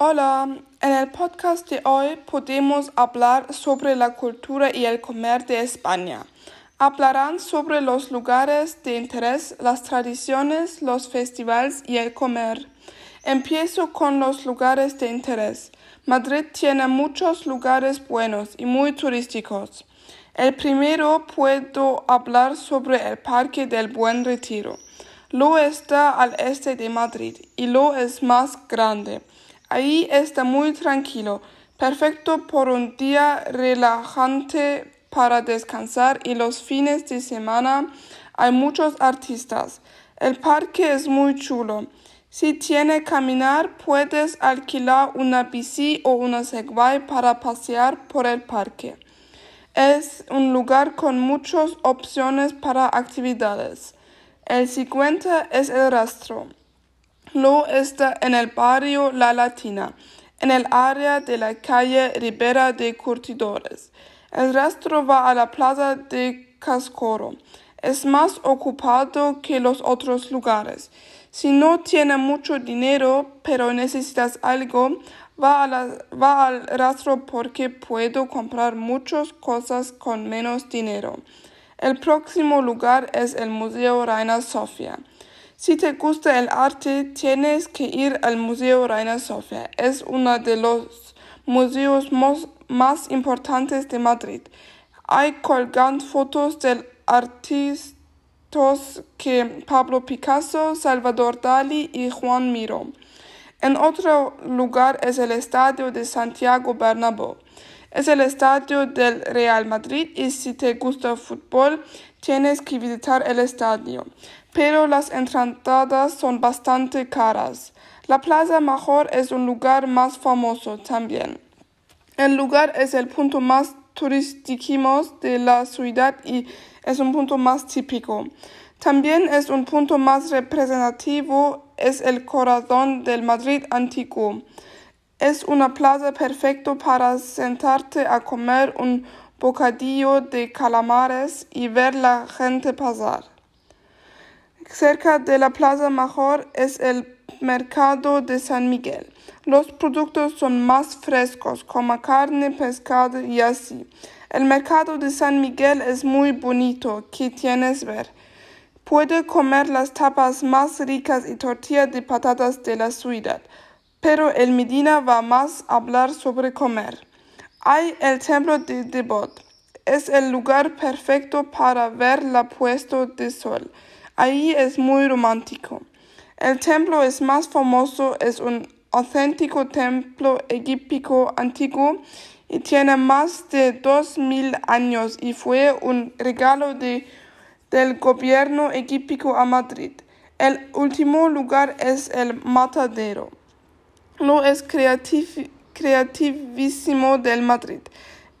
Hola, en el podcast de hoy podemos hablar sobre la cultura y el comer de España. Hablarán sobre los lugares de interés, las tradiciones, los festivales y el comer. Empiezo con los lugares de interés. Madrid tiene muchos lugares buenos y muy turísticos. El primero puedo hablar sobre el Parque del Buen Retiro. Lo está al este de Madrid y lo es más grande. Ahí está muy tranquilo, perfecto por un día relajante para descansar y los fines de semana hay muchos artistas. El parque es muy chulo. Si tiene caminar, puedes alquilar una bici o una Segway para pasear por el parque. Es un lugar con muchas opciones para actividades. El siguiente es el rastro. Lo está en el barrio La Latina, en el área de la calle Ribera de Curtidores. El rastro va a la plaza de Cascoro. Es más ocupado que los otros lugares. Si no tiene mucho dinero, pero necesitas algo, va, va al rastro porque puedo comprar muchas cosas con menos dinero. El próximo lugar es el Museo Reina Sofía. Si te gusta el arte, tienes que ir al Museo Reina Sofía. Es uno de los museos más importantes de Madrid. Hay colgando fotos de artistas que Pablo Picasso, Salvador Dalí y Juan Miró. En otro lugar es el Estadio de Santiago Bernabéu. Es el estadio del Real Madrid y si te gusta el fútbol, tienes que visitar el estadio pero las entradas son bastante caras. La Plaza Mayor es un lugar más famoso también. El lugar es el punto más turístico de la ciudad y es un punto más típico. También es un punto más representativo, es el corazón del Madrid antiguo. Es una plaza perfecta para sentarte a comer un bocadillo de calamares y ver la gente pasar. Cerca de la Plaza Mayor es el Mercado de San Miguel. Los productos son más frescos, como carne, pescado y así. El mercado de San Miguel es muy bonito, que tienes ver. Puede comer las tapas más ricas y tortillas de patatas de la ciudad, pero el Medina va más a hablar sobre comer. Hay el templo de Debod. Es el lugar perfecto para ver la puesta de sol. Ahí es muy romántico. El templo es más famoso, es un auténtico templo egipcio antiguo y tiene más de dos mil años y fue un regalo de, del gobierno egipcio a Madrid. El último lugar es el matadero. Lo es creativísimo del Madrid.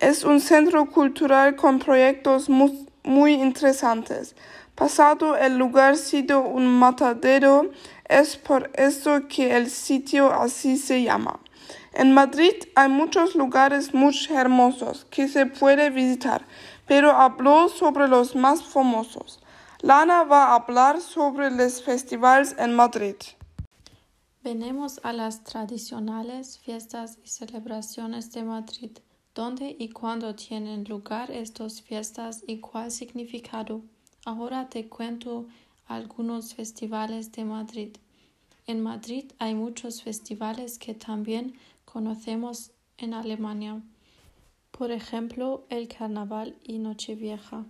Es un centro cultural con proyectos muy interesantes. Pasado el lugar sido un matadero, es por eso que el sitio así se llama. En Madrid hay muchos lugares muy hermosos que se puede visitar, pero habló sobre los más famosos. Lana va a hablar sobre los festivales en Madrid. Venemos a las tradicionales fiestas y celebraciones de Madrid. ¿Dónde y cuándo tienen lugar estas fiestas y cuál significado? Ahora te cuento algunos festivales de Madrid. En Madrid hay muchos festivales que también conocemos en Alemania. Por ejemplo, el Carnaval y Nochevieja.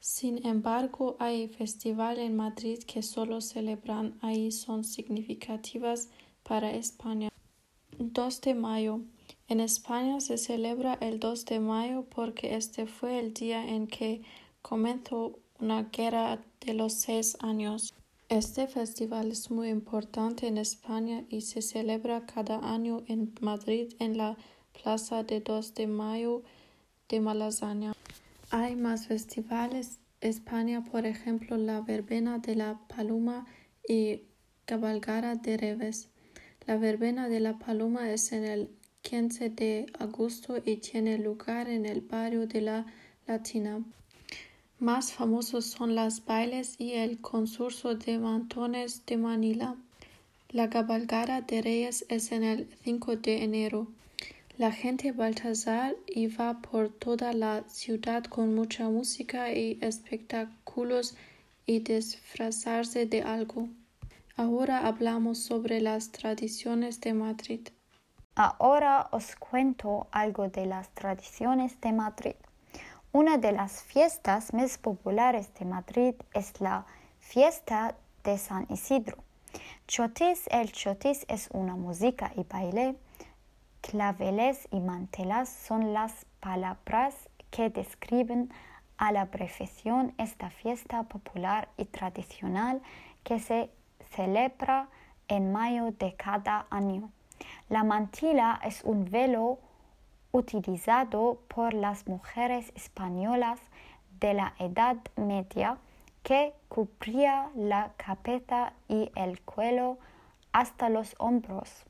Sin embargo, hay festivales en Madrid que solo celebran ahí son significativas para España. 2 de mayo. En España se celebra el 2 de mayo porque este fue el día en que comenzó una guerra de los seis años. Este festival es muy importante en España y se celebra cada año en Madrid en la Plaza de 2 de Mayo de Malasaña. Hay más festivales en España, por ejemplo, la Verbena de la Paloma y Cabalgara de Reves. La Verbena de la Paloma es en el 15 de agosto y tiene lugar en el barrio de la Latina. Más famosos son las bailes y el concurso de mantones de Manila. La cabalgada de Reyes es en el 5 de enero. La gente Baltasar iba por toda la ciudad con mucha música y espectáculos y disfrazarse de algo. Ahora hablamos sobre las tradiciones de Madrid. Ahora os cuento algo de las tradiciones de Madrid. Una de las fiestas más populares de Madrid es la fiesta de San Isidro. Chotis, el chotis es una música y baile. Claveles y mantelas son las palabras que describen a la perfección esta fiesta popular y tradicional que se celebra en mayo de cada año. La mantilla es un velo utilizado por las mujeres españolas de la Edad Media que cubría la cabeza y el cuello hasta los hombros.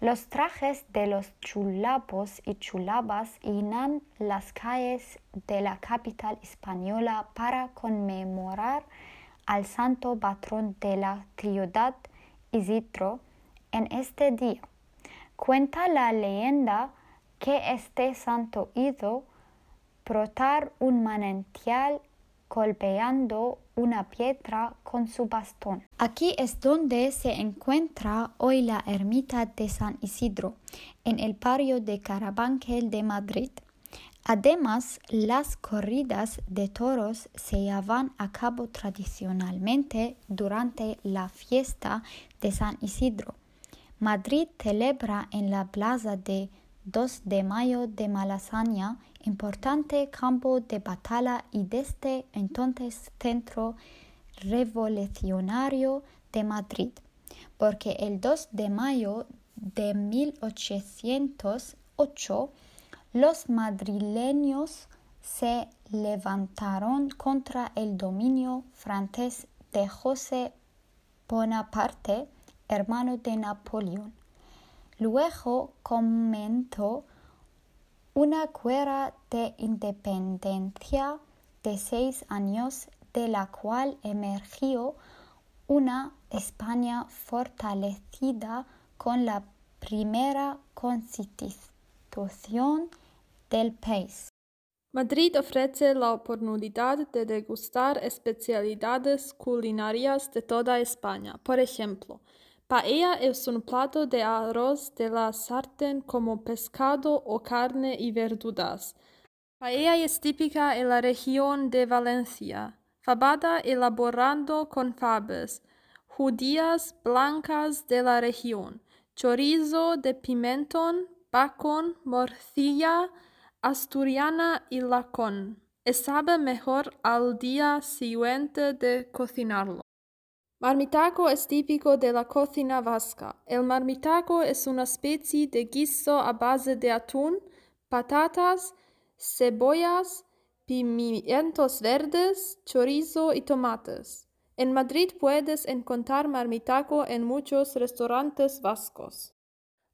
Los trajes de los chulapos y chulabas llenan las calles de la capital española para conmemorar al santo patrón de la ciudad, Isidro, en este día. Cuenta la leyenda que este santo hizo brotar un manantial golpeando una piedra con su bastón. Aquí es donde se encuentra hoy la ermita de San Isidro, en el barrio de Carabanchel de Madrid. Además, las corridas de toros se llevan a cabo tradicionalmente durante la fiesta de San Isidro. Madrid celebra en la plaza de 2 de mayo de Malasaña importante campo de batalla y desde entonces centro revolucionario de Madrid, porque el 2 de mayo de 1808 los madrileños se levantaron contra el dominio francés de José Bonaparte, hermano de Napoleón. Luego comentó una guerra de independencia de seis años de la cual emergió una España fortalecida con la primera constitución del país. Madrid ofrece la oportunidad de degustar especialidades culinarias de toda España. Por ejemplo, paella es un plato de arroz de la sartén como pescado o carne y verduras. Paella es típica en la región de Valencia, fabada elaborando con fabas, judías blancas de la región, chorizo de pimentón, bacon, morcilla, asturiana y lacón. Y sabe mejor al día siguiente de cocinarlo. Marmitaco es típico de la cocina vasca. El marmitaco es una especie de guiso a base de atún, patatas, cebollas, pimientos verdes, chorizo y tomates. En Madrid puedes encontrar marmitaco en muchos restaurantes vascos.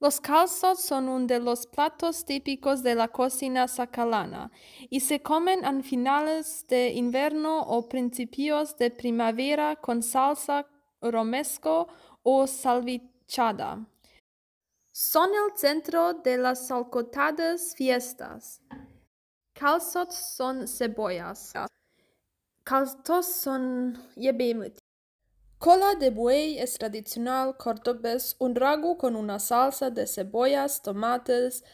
Los calzots son uno de los platos típicos de la cocina sacalana y se comen a finales de invierno o principios de primavera con salsa romesco o salvichada. Son el centro de las salcotadas fiestas. Calzots son cebollas. Calzots son Cola de buey es tradicional cordobés, un ragu con una salsa de cebollas, tomates,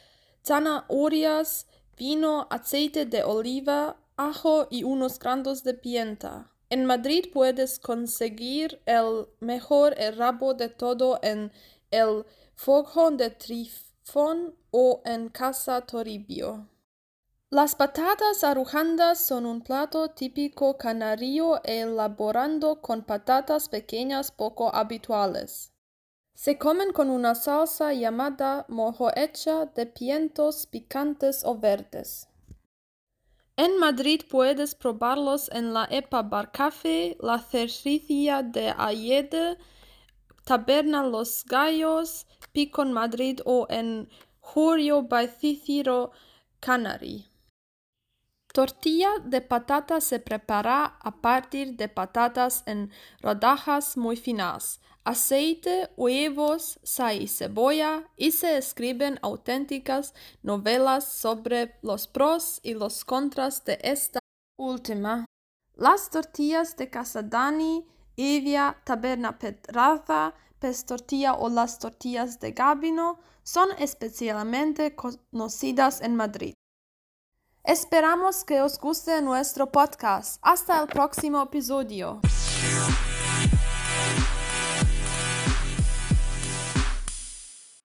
zanahorias, vino, aceite de oliva, ajo y unos grandos de pimienta. En Madrid puedes conseguir el mejor rabo de todo en el fogón de Trifón o en Casa Toribio. Las patatas arrugadas son un plato típico canario elaborando con patatas pequeñas poco habituales. Se comen con una salsa llamada mojo hecha de pimientos picantes o verdes. En Madrid puedes probarlos en la Epa Bar Café, la Cerricia de Ayede, Taberna Los Gallos, Picon Madrid o en Julio by Cicero Canary. Tortilla de patata se prepara a partir de patatas en rodajas muy finas. aceite, huevos, sal y cebolla y se escriben auténticas novelas sobre los pros y los contras de esta última. Las tortillas de Casadani, Evia, Taberna Petraza, Pes Tortilla o las tortillas de Gabino son especialmente conocidas en Madrid. Esperamos que os guste nuestro podcast. Hasta el próximo episodio.